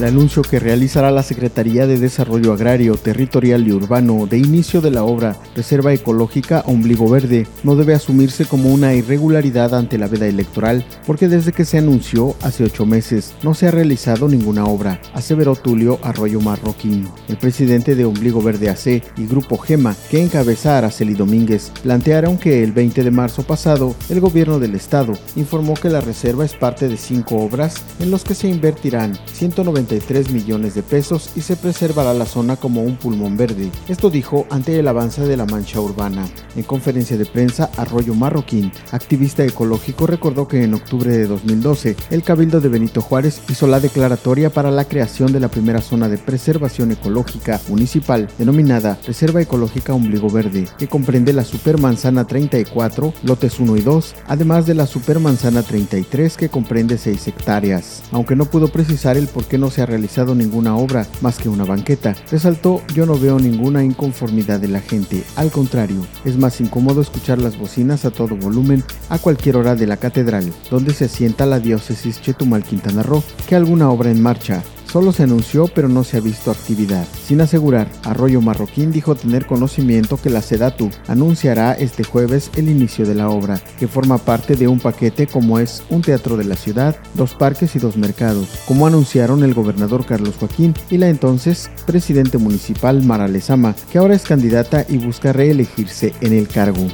El anuncio que realizará la Secretaría de Desarrollo Agrario, Territorial y Urbano de inicio de la obra Reserva Ecológica Ombligo Verde no debe asumirse como una irregularidad ante la veda electoral, porque desde que se anunció hace ocho meses no se ha realizado ninguna obra, aseveró Tulio Arroyo Marroquín. El presidente de Ombligo Verde AC y Grupo GEMA, que encabeza Araceli Domínguez, plantearon que el 20 de marzo pasado el gobierno del estado informó que la reserva es parte de cinco obras en los que se invertirán 193 millones de pesos y se preservará la zona como un pulmón verde. Esto dijo ante el avance de la mancha urbana. En conferencia de prensa, Arroyo Marroquín, activista ecológico, recordó que en octubre de 2012 el Cabildo de Benito Juárez hizo la declaratoria para la creación de la primera zona de preservación ecológica municipal denominada Reserva Ecológica Ombligo Verde, que comprende la Supermanzana 34, lotes 1 y 2, además de la Supermanzana 33 que comprende 6 hectáreas. Aunque no pudo precisar el por qué no se ha realizado ninguna obra más que una banqueta, resaltó yo no veo ninguna inconformidad de la gente, al contrario, es más incómodo escuchar las bocinas a todo volumen a cualquier hora de la catedral, donde se sienta la diócesis Chetumal Quintana Roo, que alguna obra en marcha, Solo se anunció pero no se ha visto actividad. Sin asegurar, Arroyo Marroquín dijo tener conocimiento que la Sedatu anunciará este jueves el inicio de la obra, que forma parte de un paquete como es un teatro de la ciudad, dos parques y dos mercados, como anunciaron el gobernador Carlos Joaquín y la entonces presidente municipal Mara Lezama, que ahora es candidata y busca reelegirse en el cargo.